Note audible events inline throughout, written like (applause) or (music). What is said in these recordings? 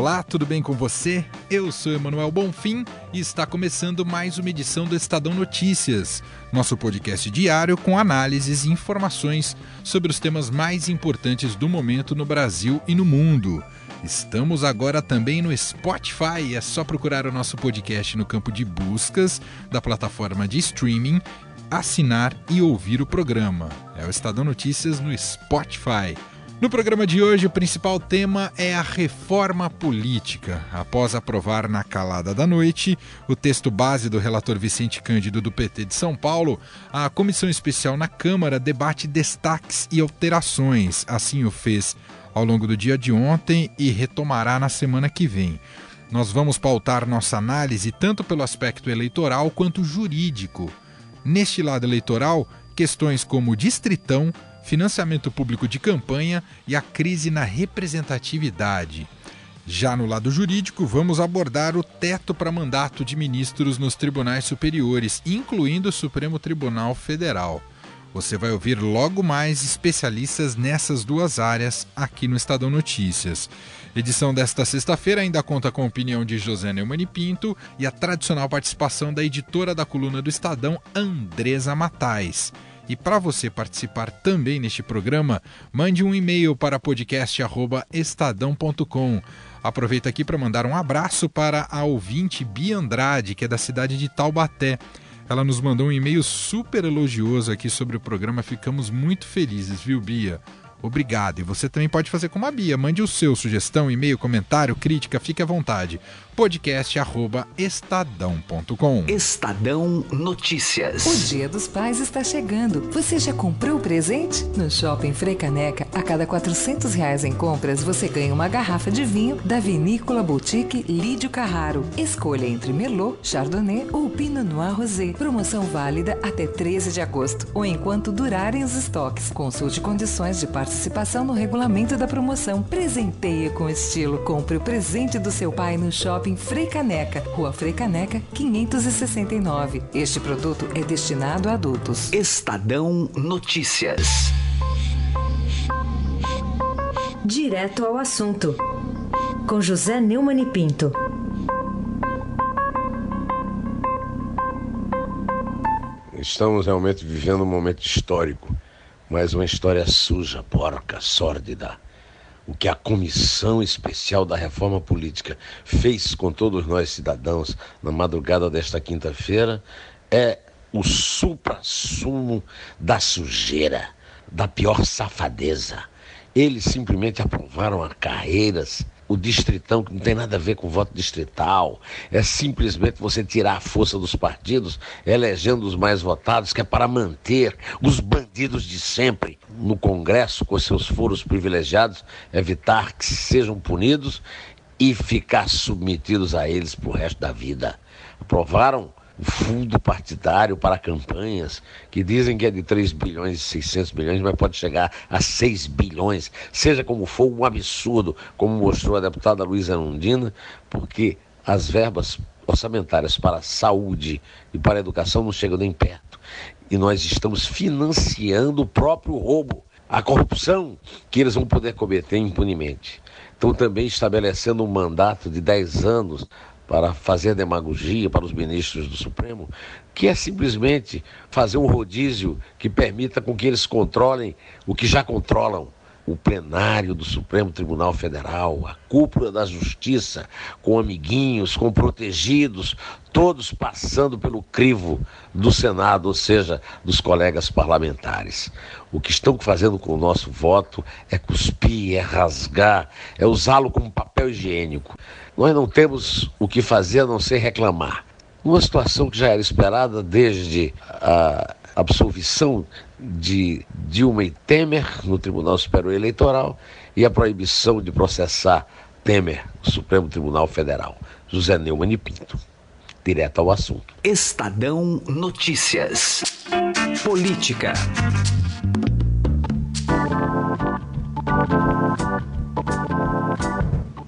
Olá, tudo bem com você? Eu sou Emanuel Bonfim e está começando mais uma edição do Estadão Notícias, nosso podcast diário com análises e informações sobre os temas mais importantes do momento no Brasil e no mundo. Estamos agora também no Spotify, é só procurar o nosso podcast no campo de buscas da plataforma de streaming, assinar e ouvir o programa. É o Estadão Notícias no Spotify. No programa de hoje, o principal tema é a reforma política. Após aprovar na calada da noite o texto base do relator Vicente Cândido do PT de São Paulo, a comissão especial na Câmara debate destaques e alterações. Assim o fez ao longo do dia de ontem e retomará na semana que vem. Nós vamos pautar nossa análise tanto pelo aspecto eleitoral quanto jurídico. Neste lado eleitoral, questões como distritão financiamento público de campanha e a crise na representatividade. Já no lado jurídico, vamos abordar o teto para mandato de ministros nos tribunais superiores, incluindo o Supremo Tribunal Federal. Você vai ouvir logo mais especialistas nessas duas áreas aqui no Estadão Notícias. Edição desta sexta-feira ainda conta com a opinião de José Neumann Pinto e a tradicional participação da editora da coluna do Estadão, Andresa Matais. E para você participar também neste programa, mande um e-mail para podcast@estadão.com. Aproveita aqui para mandar um abraço para a ouvinte Bia Andrade, que é da cidade de Taubaté. Ela nos mandou um e-mail super elogioso aqui sobre o programa. Ficamos muito felizes, viu, Bia? Obrigado. E você também pode fazer como a Bia. Mande o seu sugestão, e-mail, comentário, crítica, fique à vontade podcast@estadão.com. Estadão Notícias. O Dia dos Pais está chegando. Você já comprou o presente? No Shopping Frei Caneca, a cada 400 reais em compras, você ganha uma garrafa de vinho da Vinícola Boutique Lídio Carraro. Escolha entre Merlot, Chardonnay ou Pinot Noir Rosé. Promoção válida até 13 de agosto ou enquanto durarem os estoques. Consulte condições de participação no regulamento da promoção. Presenteie com estilo. Compre o presente do seu pai no Shopping Shopping Frei Caneca, Rua Frei Caneca, 569. Este produto é destinado a adultos. Estadão Notícias. Direto ao assunto. Com José Neumann e Pinto. Estamos realmente vivendo um momento histórico, mas uma história suja, porca, sórdida o que a Comissão Especial da Reforma Política fez com todos nós cidadãos na madrugada desta quinta-feira é o supra-sumo da sujeira, da pior safadeza. Eles simplesmente aprovaram a carreiras o distritão, que não tem nada a ver com voto distrital, é simplesmente você tirar a força dos partidos, elegendo os mais votados, que é para manter os bandidos de sempre no Congresso com seus furos privilegiados, evitar que sejam punidos e ficar submetidos a eles para o resto da vida. Aprovaram o fundo partidário para campanhas, que dizem que é de 3 bilhões e 600 milhões, mas pode chegar a 6 bilhões, seja como for, um absurdo, como mostrou a deputada Luísa Nundina, porque as verbas orçamentárias para a saúde e para a educação não chegam nem perto. E nós estamos financiando o próprio roubo, a corrupção que eles vão poder cometer impunemente. Estão também estabelecendo um mandato de 10 anos para fazer demagogia para os ministros do Supremo, que é simplesmente fazer um rodízio que permita com que eles controlem o que já controlam o plenário do Supremo Tribunal Federal, a cúpula da justiça, com amiguinhos, com protegidos, todos passando pelo crivo do Senado, ou seja, dos colegas parlamentares. O que estão fazendo com o nosso voto é cuspir, é rasgar, é usá-lo como papel higiênico. Nós não temos o que fazer a não ser reclamar. Uma situação que já era esperada desde a absolvição de Dilma e Temer no Tribunal Superior Eleitoral e a proibição de processar Temer no Supremo Tribunal Federal. José Neumann e Pinto. Direto ao assunto. Estadão Notícias. Política.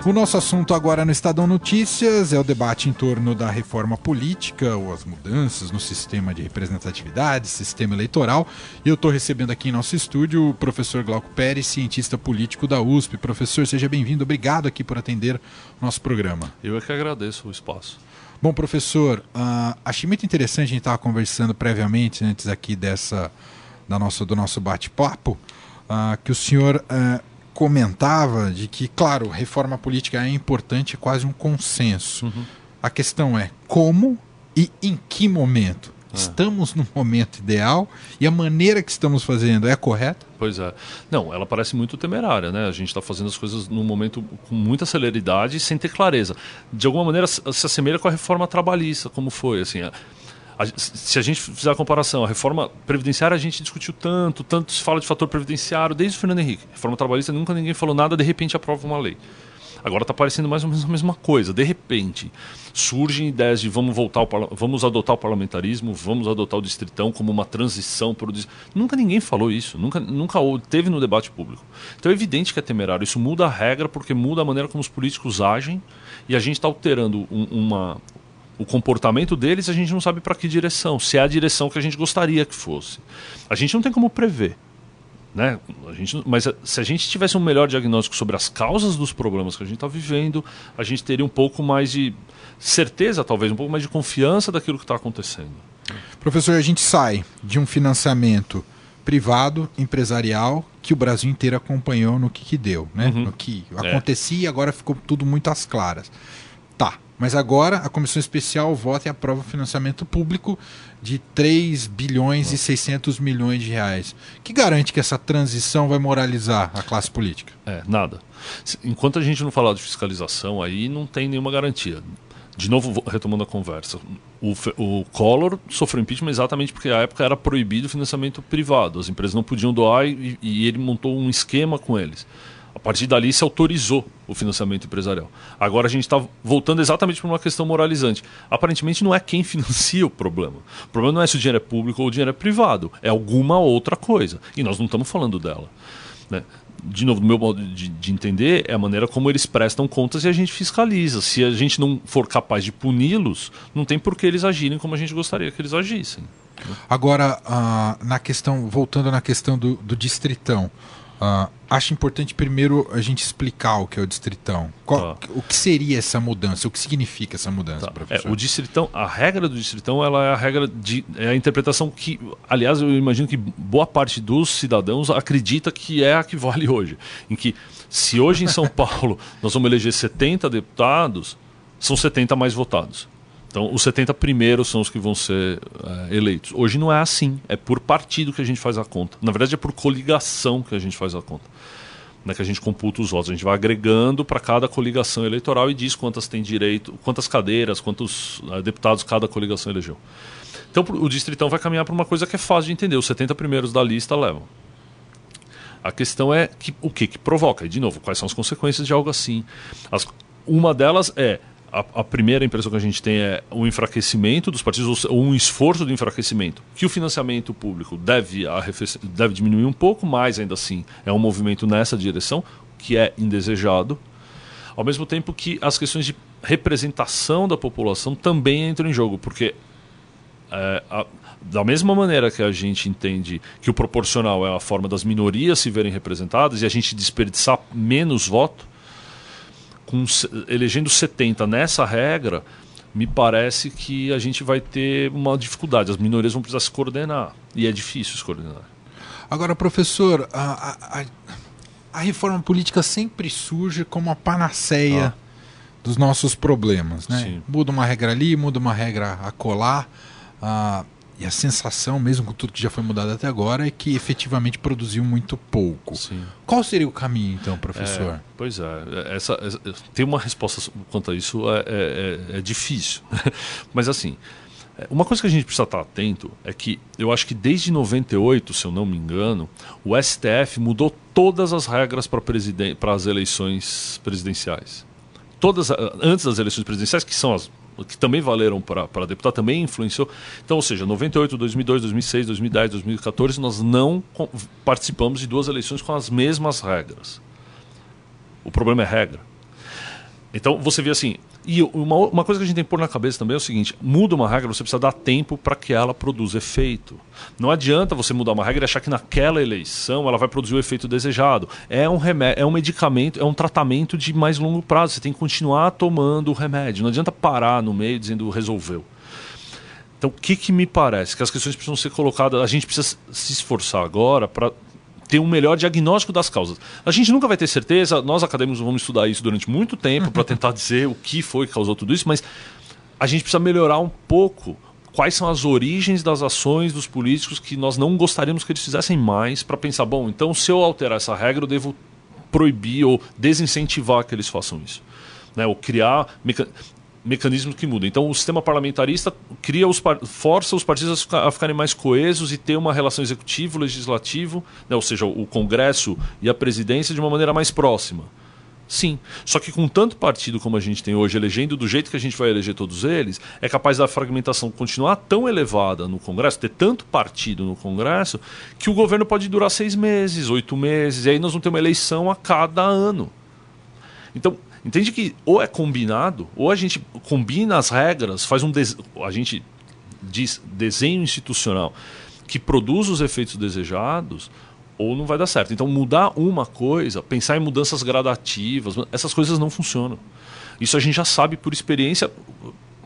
O nosso assunto agora no Estadão Notícias é o debate em torno da reforma política ou as mudanças no sistema de representatividade, sistema eleitoral. E eu estou recebendo aqui em nosso estúdio o professor Glauco Pérez, cientista político da USP. Professor, seja bem-vindo. Obrigado aqui por atender o nosso programa. Eu é que agradeço o espaço. Bom, professor, uh, achei muito interessante, a gente estava conversando previamente, antes aqui dessa, da nossa, do nosso bate-papo, uh, que o senhor uh, comentava de que, claro, reforma política é importante, é quase um consenso. Uhum. A questão é como e em que momento. É. Estamos no momento ideal e a maneira que estamos fazendo é correta? Pois é. Não, ela parece muito temerária, né? A gente está fazendo as coisas num momento com muita celeridade e sem ter clareza. De alguma maneira se assemelha com a reforma trabalhista, como foi, assim. A se a gente fizer a comparação, a reforma previdenciária a gente discutiu tanto, tanto se fala de fator previdenciário desde o Fernando Henrique. Reforma trabalhista nunca ninguém falou nada, de repente aprova uma lei. Agora está parecendo mais ou menos a mesma coisa. De repente, surgem ideias de vamos voltar ao, vamos adotar o parlamentarismo, vamos adotar o distritão como uma transição para o Nunca ninguém falou isso, nunca, nunca teve no debate público. Então é evidente que é temerário. Isso muda a regra porque muda a maneira como os políticos agem e a gente está alterando um, uma, o comportamento deles, a gente não sabe para que direção, se é a direção que a gente gostaria que fosse. A gente não tem como prever. Né? A gente, mas se a gente tivesse um melhor diagnóstico sobre as causas dos problemas que a gente está vivendo, a gente teria um pouco mais de certeza, talvez, um pouco mais de confiança daquilo que está acontecendo. Professor, a gente sai de um financiamento privado, empresarial, que o Brasil inteiro acompanhou no que, que deu, né? Uhum. no que é. acontecia e agora ficou tudo muito às claras. Mas agora a comissão especial vota e aprova o financiamento público de 3 bilhões e 600 milhões de reais. que garante que essa transição vai moralizar a classe política? É, nada. Enquanto a gente não falar de fiscalização, aí não tem nenhuma garantia. De novo, retomando a conversa, o, o Collor sofreu impeachment exatamente porque à época era proibido o financiamento privado. As empresas não podiam doar e, e ele montou um esquema com eles. A partir dali se autorizou o financiamento empresarial. Agora a gente está voltando exatamente para uma questão moralizante. Aparentemente não é quem financia o problema. O problema não é se o dinheiro é público ou o dinheiro é privado. É alguma outra coisa. E nós não estamos falando dela. Né? de novo, do meu modo de, de, entender, é a maneira como eles prestam contas e a gente fiscaliza. Se a gente não for capaz de puni-los, não tem por que eles agirem como a gente gostaria que eles agissem. Agora, uh, na questão, voltando na questão do, do distritão, Uh, acho importante primeiro a gente explicar o que é o distritão. Qual, tá. O que seria essa mudança? O que significa essa mudança, tá. professor? É, o distritão, a regra do distritão, ela é a regra de é a interpretação que, aliás, eu imagino que boa parte dos cidadãos acredita que é a que vale hoje, em que se hoje em São (laughs) Paulo nós vamos eleger 70 deputados, são 70 mais votados. Então, os 70 primeiros são os que vão ser é, eleitos. Hoje não é assim. É por partido que a gente faz a conta. Na verdade, é por coligação que a gente faz a conta. Não é que a gente computa os votos. A gente vai agregando para cada coligação eleitoral e diz quantas tem direito, quantas cadeiras, quantos é, deputados cada coligação elegeu. Então, o distritão vai caminhar para uma coisa que é fácil de entender. Os 70 primeiros da lista levam. A questão é que, o que, que provoca. E, de novo, quais são as consequências de algo assim? As, uma delas é a, a, primeira impressão que a gente tem é o enfraquecimento dos partidos, ou um esforço de enfraquecimento, que o financiamento público deve, deve diminuir um pouco, mas ainda assim é um movimento nessa direção, que é indesejado, ao mesmo tempo que as questões de representação da população também entram em jogo, porque é, a, da mesma maneira que a gente entende que o proporcional é a forma das minorias se verem representadas e a gente desperdiçar menos voto, com, elegendo 70 nessa regra, me parece que a gente vai ter uma dificuldade. As minorias vão precisar se coordenar. E é difícil se coordenar. Agora, professor, a, a, a reforma política sempre surge como a panaceia ah. dos nossos problemas. Né? Muda uma regra ali, muda uma regra a colar. Ah, e a sensação, mesmo com tudo que já foi mudado até agora, é que efetivamente produziu muito pouco. Sim. Qual seria o caminho, então, professor? É, pois é, essa, essa, ter uma resposta quanto a isso é, é, é, é difícil. (laughs) Mas assim, é, uma coisa que a gente precisa estar atento é que eu acho que desde 98, se eu não me engano, o STF mudou todas as regras para as eleições presidenciais. Todas, antes das eleições presidenciais, que são as que também valeram para deputado, também influenciou. Então, ou seja, 98, 2002, 2006, 2010, 2014, nós não participamos de duas eleições com as mesmas regras. O problema é regra. Então você vê assim. E uma, uma coisa que a gente tem que pôr na cabeça também é o seguinte: muda uma regra, você precisa dar tempo para que ela produza efeito. Não adianta você mudar uma regra e achar que naquela eleição ela vai produzir o efeito desejado. É um remédio, é um medicamento, é um tratamento de mais longo prazo. Você tem que continuar tomando o remédio. Não adianta parar no meio dizendo resolveu. Então, o que, que me parece? Que as questões precisam ser colocadas. A gente precisa se esforçar agora para ter um melhor diagnóstico das causas. A gente nunca vai ter certeza, nós acadêmicos vamos estudar isso durante muito tempo para tentar dizer o que foi que causou tudo isso, mas a gente precisa melhorar um pouco quais são as origens das ações dos políticos que nós não gostaríamos que eles fizessem mais para pensar, bom, então se eu alterar essa regra, eu devo proibir ou desincentivar que eles façam isso. Né? Ou criar mecanismos que mudam. Então, o sistema parlamentarista cria os força os partidos a ficarem mais coesos e ter uma relação executivo-legislativo, né, ou seja, o Congresso e a presidência de uma maneira mais próxima. Sim. Só que com tanto partido como a gente tem hoje, elegendo do jeito que a gente vai eleger todos eles, é capaz da fragmentação continuar tão elevada no Congresso, ter tanto partido no Congresso, que o governo pode durar seis meses, oito meses, e aí nós vamos ter uma eleição a cada ano. Então, Entende que ou é combinado, ou a gente combina as regras, faz um des... a gente diz desenho institucional que produz os efeitos desejados, ou não vai dar certo. Então mudar uma coisa, pensar em mudanças gradativas, essas coisas não funcionam. Isso a gente já sabe por experiência.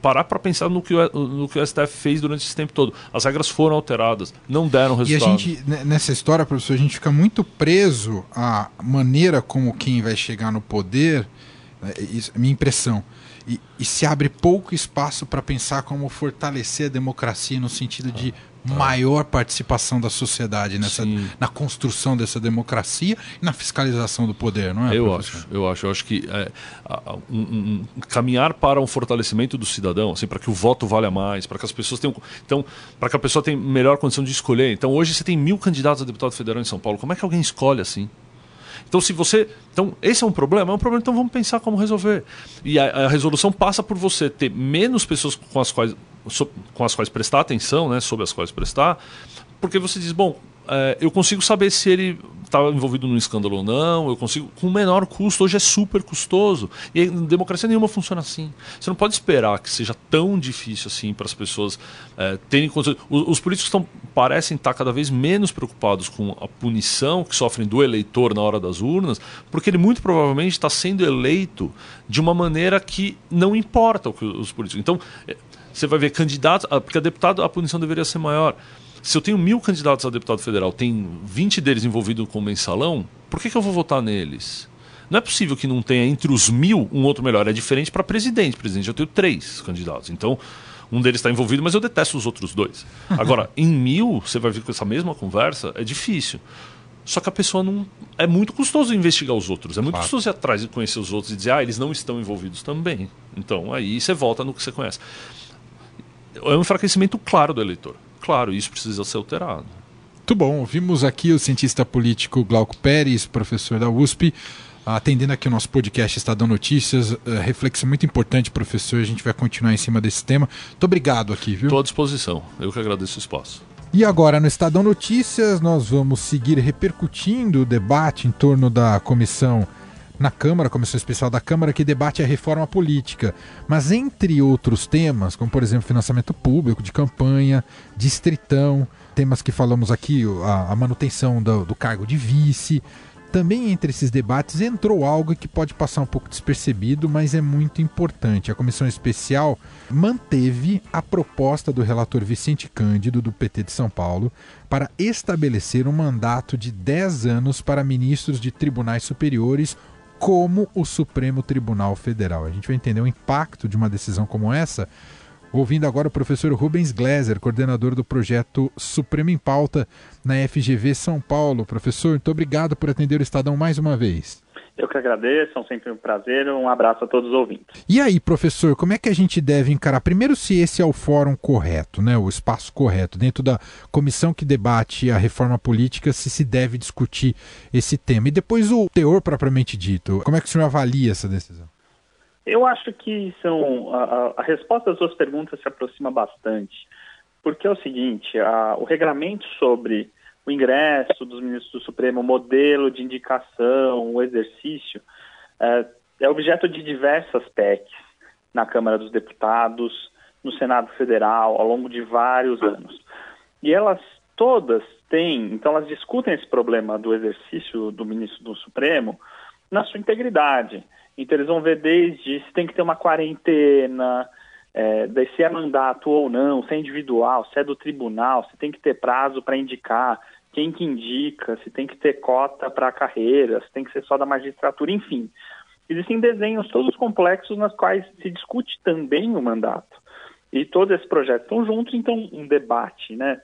Parar para pensar no que, o, no que o STF fez durante esse tempo todo. As regras foram alteradas, não deram resultado. E a gente, nessa história, professor, a gente fica muito preso à maneira como quem vai chegar no poder é, isso minha impressão. E, e, se abre pouco espaço para pensar como fortalecer a democracia no sentido de ah, maior participação da sociedade nessa, na construção dessa democracia e na fiscalização do poder, não é? Eu professor? acho, eu acho, eu acho que é, um, um, caminhar para um fortalecimento do cidadão, assim, para que o voto valha mais, para que as pessoas tenham, então, para que a pessoa tenha melhor condição de escolher. Então, hoje você tem mil candidatos a deputado federal em São Paulo. Como é que alguém escolhe assim? Então, se você. Então, esse é um problema? É um problema, então vamos pensar como resolver. E a, a resolução passa por você ter menos pessoas com as quais, so, com as quais prestar atenção, né, sobre as quais prestar, porque você diz, bom, é, eu consigo saber se ele estava envolvido num escândalo ou não, eu consigo com menor custo, hoje é super custoso. E democracia nenhuma funciona assim. Você não pode esperar que seja tão difícil assim para as pessoas é, terem. Os, os políticos estão, parecem estar cada vez menos preocupados com a punição que sofrem do eleitor na hora das urnas, porque ele muito provavelmente está sendo eleito de uma maneira que não importa o que os políticos. Então, é, você vai ver candidatos, porque a deputado a punição deveria ser maior. Se eu tenho mil candidatos a deputado federal, tem 20 deles envolvidos com mensalão, por que, que eu vou votar neles? Não é possível que não tenha entre os mil um outro melhor. É diferente para presidente. Presidente, eu tenho três candidatos. Então, um deles está envolvido, mas eu detesto os outros dois. (laughs) Agora, em mil, você vai vir com essa mesma conversa, é difícil. Só que a pessoa não. É muito custoso investigar os outros. É muito claro. custoso ir atrás e conhecer os outros e dizer, ah, eles não estão envolvidos também. Então, aí você volta no que você conhece. É um enfraquecimento claro do eleitor claro, isso precisa ser alterado. Muito bom. Vimos aqui o cientista político Glauco Pérez, professor da USP, atendendo aqui o nosso podcast Estadão Notícias. Uh, reflexão muito importante, professor. A gente vai continuar em cima desse tema. Muito obrigado aqui, viu? Estou à disposição. Eu que agradeço o espaço. E agora, no Estadão Notícias, nós vamos seguir repercutindo o debate em torno da comissão na Câmara, Comissão Especial da Câmara, que debate a reforma política. Mas entre outros temas, como por exemplo financiamento público, de campanha, distritão, temas que falamos aqui, a, a manutenção do, do cargo de vice, também entre esses debates entrou algo que pode passar um pouco despercebido, mas é muito importante. A comissão especial manteve a proposta do relator Vicente Cândido, do PT de São Paulo, para estabelecer um mandato de 10 anos para ministros de tribunais superiores como o Supremo Tribunal Federal. A gente vai entender o impacto de uma decisão como essa ouvindo agora o professor Rubens Gleiser, coordenador do projeto Supremo em Pauta na FGV São Paulo. Professor, muito obrigado por atender o Estadão mais uma vez. Eu que agradeço, é sempre um prazer. Um abraço a todos os ouvintes. E aí, professor, como é que a gente deve encarar? Primeiro, se esse é o fórum correto, né, o espaço correto, dentro da comissão que debate a reforma política, se se deve discutir esse tema. E depois o teor propriamente dito. Como é que o senhor avalia essa decisão? Eu acho que são a, a resposta às suas perguntas se aproxima bastante, porque é o seguinte: a, o regramento sobre o ingresso dos ministros do Supremo, o modelo de indicação, o exercício, é, é objeto de diversas PECs na Câmara dos Deputados, no Senado Federal, ao longo de vários anos. E elas todas têm, então elas discutem esse problema do exercício do ministro do Supremo na sua integridade. Então eles vão ver desde se tem que ter uma quarentena, é, se é mandato ou não, se é individual, se é do tribunal, se tem que ter prazo para indicar, quem que indica, se tem que ter cota para a carreira, se tem que ser só da magistratura, enfim. Existem desenhos todos complexos nas quais se discute também o mandato. E todos esses projetos estão juntos, então um debate, né,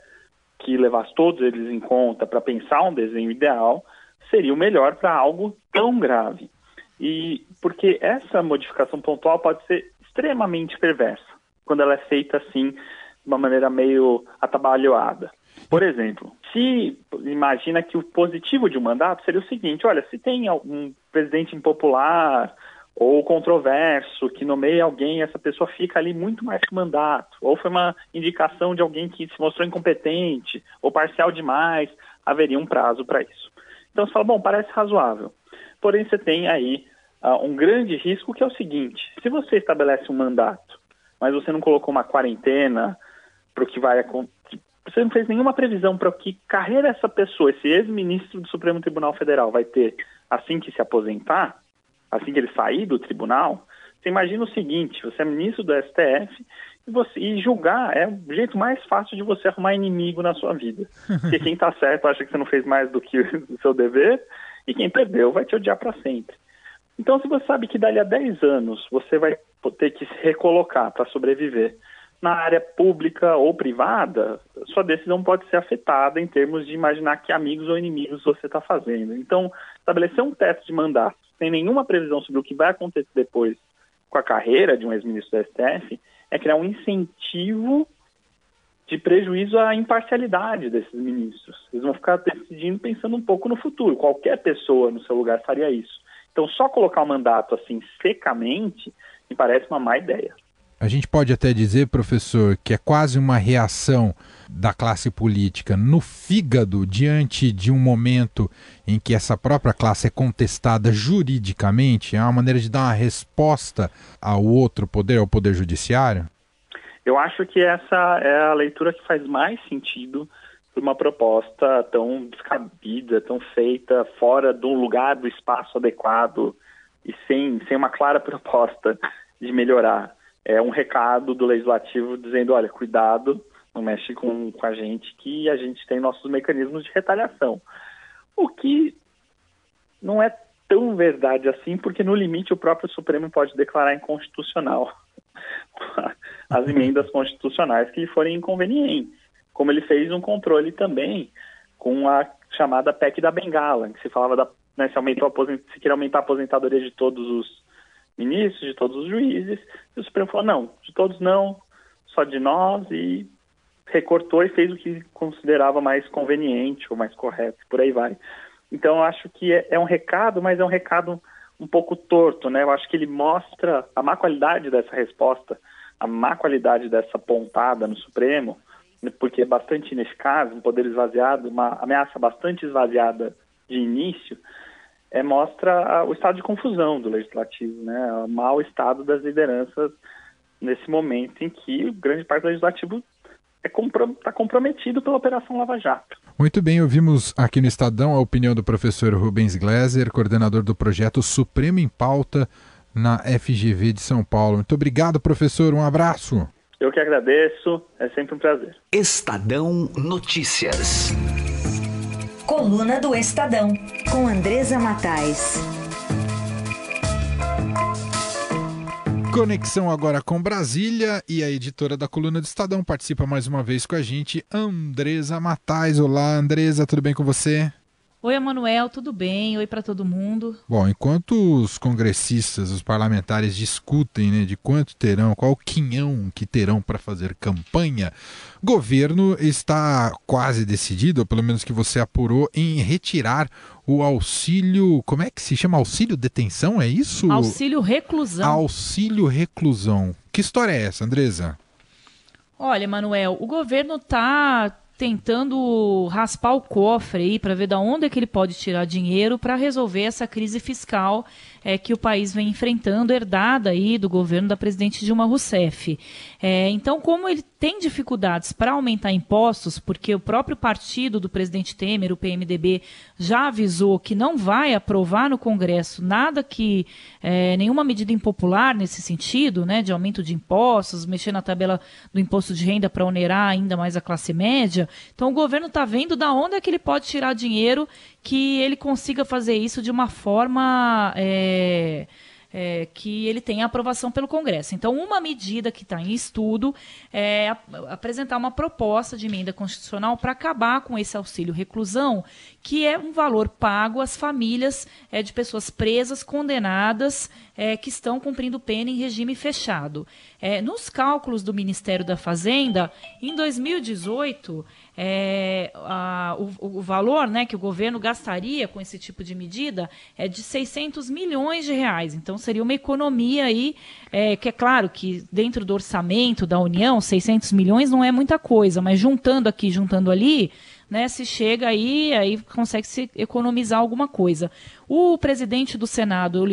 que levasse todos eles em conta para pensar um desenho ideal, seria o melhor para algo tão grave. E porque essa modificação pontual pode ser extremamente perversa, quando ela é feita assim, de uma maneira meio atabalhoada. Por exemplo, se imagina que o positivo de um mandato seria o seguinte: olha, se tem um presidente impopular ou controverso que nomeia alguém, essa pessoa fica ali muito mais que mandato, ou foi uma indicação de alguém que se mostrou incompetente ou parcial demais, haveria um prazo para isso. Então você fala, bom, parece razoável. Porém, você tem aí uh, um grande risco que é o seguinte: se você estabelece um mandato, mas você não colocou uma quarentena para o que vai acontecer você não fez nenhuma previsão para que carreira essa pessoa, esse ex-ministro do Supremo Tribunal Federal, vai ter assim que se aposentar, assim que ele sair do tribunal. Você imagina o seguinte: você é ministro do STF e, você, e julgar é o jeito mais fácil de você arrumar inimigo na sua vida. (laughs) Porque quem está certo acha que você não fez mais do que (laughs) o seu dever e quem perdeu vai te odiar para sempre. Então, se você sabe que dali a 10 anos você vai ter que se recolocar para sobreviver na área pública ou privada, sua decisão pode ser afetada em termos de imaginar que amigos ou inimigos você está fazendo. Então, estabelecer um teto de mandato sem nenhuma previsão sobre o que vai acontecer depois com a carreira de um ex-ministro do STF é criar um incentivo de prejuízo à imparcialidade desses ministros. Eles vão ficar decidindo pensando um pouco no futuro. Qualquer pessoa no seu lugar faria isso. Então, só colocar o mandato assim secamente me parece uma má ideia. A gente pode até dizer, professor, que é quase uma reação da classe política no fígado diante de um momento em que essa própria classe é contestada juridicamente? É uma maneira de dar uma resposta ao outro poder, ao poder judiciário? Eu acho que essa é a leitura que faz mais sentido para uma proposta tão descabida, tão feita fora um lugar do espaço adequado e sem, sem uma clara proposta de melhorar é um recado do legislativo dizendo, olha, cuidado, não mexe com, com a gente, que a gente tem nossos mecanismos de retaliação. O que não é tão verdade assim, porque no limite o próprio Supremo pode declarar inconstitucional (laughs) as emendas constitucionais que lhe forem inconvenientes, como ele fez um controle também com a chamada PEC da Bengala, que se falava da né, se aumentou se queria aumentar a aposentadoria de todos os ministros, de todos os juízes, e o Supremo falou, não, de todos não, só de nós, e recortou e fez o que considerava mais conveniente ou mais correto, por aí vai. Então, eu acho que é, é um recado, mas é um recado um pouco torto, né? Eu acho que ele mostra a má qualidade dessa resposta, a má qualidade dessa pontada no Supremo, porque é bastante ineficaz, um poder esvaziado, uma ameaça bastante esvaziada de início, é, mostra o estado de confusão do legislativo, né? o mau estado das lideranças nesse momento em que grande parte do legislativo está é comprom comprometido pela Operação Lava Jato. Muito bem, ouvimos aqui no Estadão a opinião do professor Rubens Gleiser, coordenador do projeto Supremo em Pauta na FGV de São Paulo. Muito obrigado, professor. Um abraço. Eu que agradeço, é sempre um prazer. Estadão Notícias. Coluna do Estadão, com Andresa Matais. Conexão agora com Brasília e a editora da coluna do Estadão participa mais uma vez com a gente, Andresa Matais. Olá, Andresa, tudo bem com você? Oi, Emanuel, tudo bem? Oi para todo mundo. Bom, enquanto os congressistas, os parlamentares discutem né, de quanto terão, qual quinhão que terão para fazer campanha, o governo está quase decidido, ou pelo menos que você apurou, em retirar o auxílio. Como é que se chama? Auxílio detenção? É isso? Auxílio reclusão. Auxílio reclusão. Que história é essa, Andresa? Olha, Manuel, o governo está tentando raspar o cofre aí para ver da onde é que ele pode tirar dinheiro para resolver essa crise fiscal é, que o país vem enfrentando, herdada aí do governo da presidente Dilma Rousseff. É, então, como ele tem dificuldades para aumentar impostos, porque o próprio partido do presidente Temer, o PMDB, já avisou que não vai aprovar no Congresso nada que, é, nenhuma medida impopular nesse sentido, né, de aumento de impostos, mexer na tabela do imposto de renda para onerar ainda mais a classe média. Então, o governo está vendo da onde é que ele pode tirar dinheiro que ele consiga fazer isso de uma forma. É, é, que ele tenha aprovação pelo Congresso. Então, uma medida que está em estudo é apresentar uma proposta de emenda constitucional para acabar com esse auxílio reclusão, que é um valor pago às famílias é, de pessoas presas, condenadas, é, que estão cumprindo pena em regime fechado. É, nos cálculos do Ministério da Fazenda, em 2018, é, a, o, o, valor né, que o governo gastaria com esse tipo de medida é de 600 milhões de reais. Então, seria uma economia aí, é, que é claro que dentro do orçamento da União, 600 milhões não é muita coisa, mas juntando aqui, juntando ali, né, se chega aí, aí consegue se economizar alguma coisa. O presidente do Senado,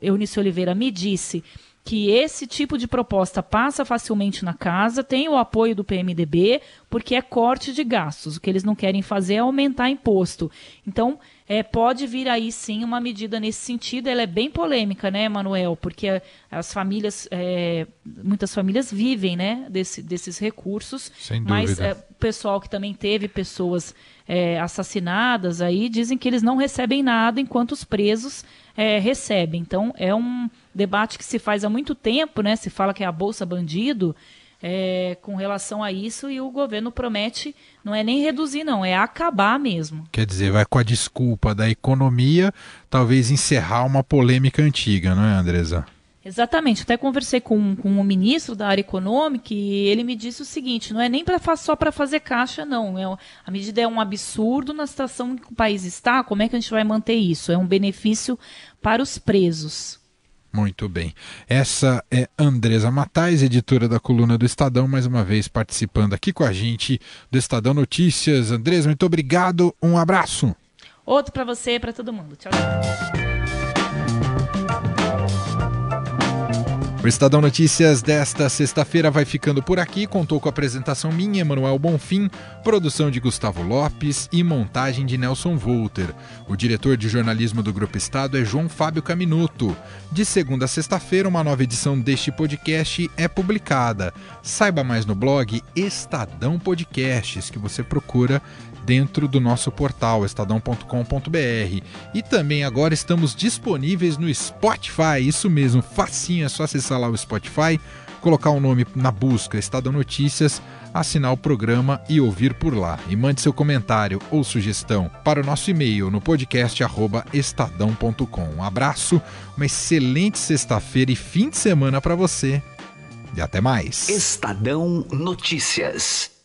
Eunice Oliveira, me disse que esse tipo de proposta passa facilmente na casa, tem o apoio do PMDB, porque é corte de gastos. O que eles não querem fazer é aumentar imposto. Então, é, pode vir aí sim uma medida nesse sentido. Ela é bem polêmica, né, Manuel? Porque as famílias, é, muitas famílias vivem né, desse, desses recursos. Sem mas é, o pessoal que também teve pessoas é, assassinadas aí dizem que eles não recebem nada enquanto os presos é, recebem. Então, é um debate que se faz há muito tempo, né? Se fala que é a Bolsa Bandido. É, com relação a isso e o governo promete não é nem reduzir não, é acabar mesmo. Quer dizer, vai com a desculpa da economia, talvez encerrar uma polêmica antiga, não é, Andresa? Exatamente. Até conversei com, com o ministro da área econômica e ele me disse o seguinte: não é nem pra, só para fazer caixa, não. É, a medida é um absurdo na situação que o país está. Como é que a gente vai manter isso? É um benefício para os presos. Muito bem. Essa é Andresa Matais, editora da coluna do Estadão, mais uma vez participando aqui com a gente do Estadão Notícias. Andresa, muito obrigado. Um abraço. Outro para você para todo mundo. Tchau, tchau. O Estadão Notícias desta sexta-feira vai ficando por aqui. Contou com a apresentação minha, Emanuel Bonfim, produção de Gustavo Lopes e montagem de Nelson Volter. O diretor de jornalismo do Grupo Estado é João Fábio Caminuto. De segunda a sexta-feira, uma nova edição deste podcast é publicada. Saiba mais no blog Estadão Podcasts, que você procura dentro do nosso portal estadão.com.br. E também agora estamos disponíveis no Spotify, isso mesmo, facinho, é só acessar lá o Spotify, colocar o um nome na busca Estadão Notícias, assinar o programa e ouvir por lá. E mande seu comentário ou sugestão para o nosso e-mail no podcast estadão.com. Um abraço, uma excelente sexta-feira e fim de semana para você. E até mais. Estadão Notícias.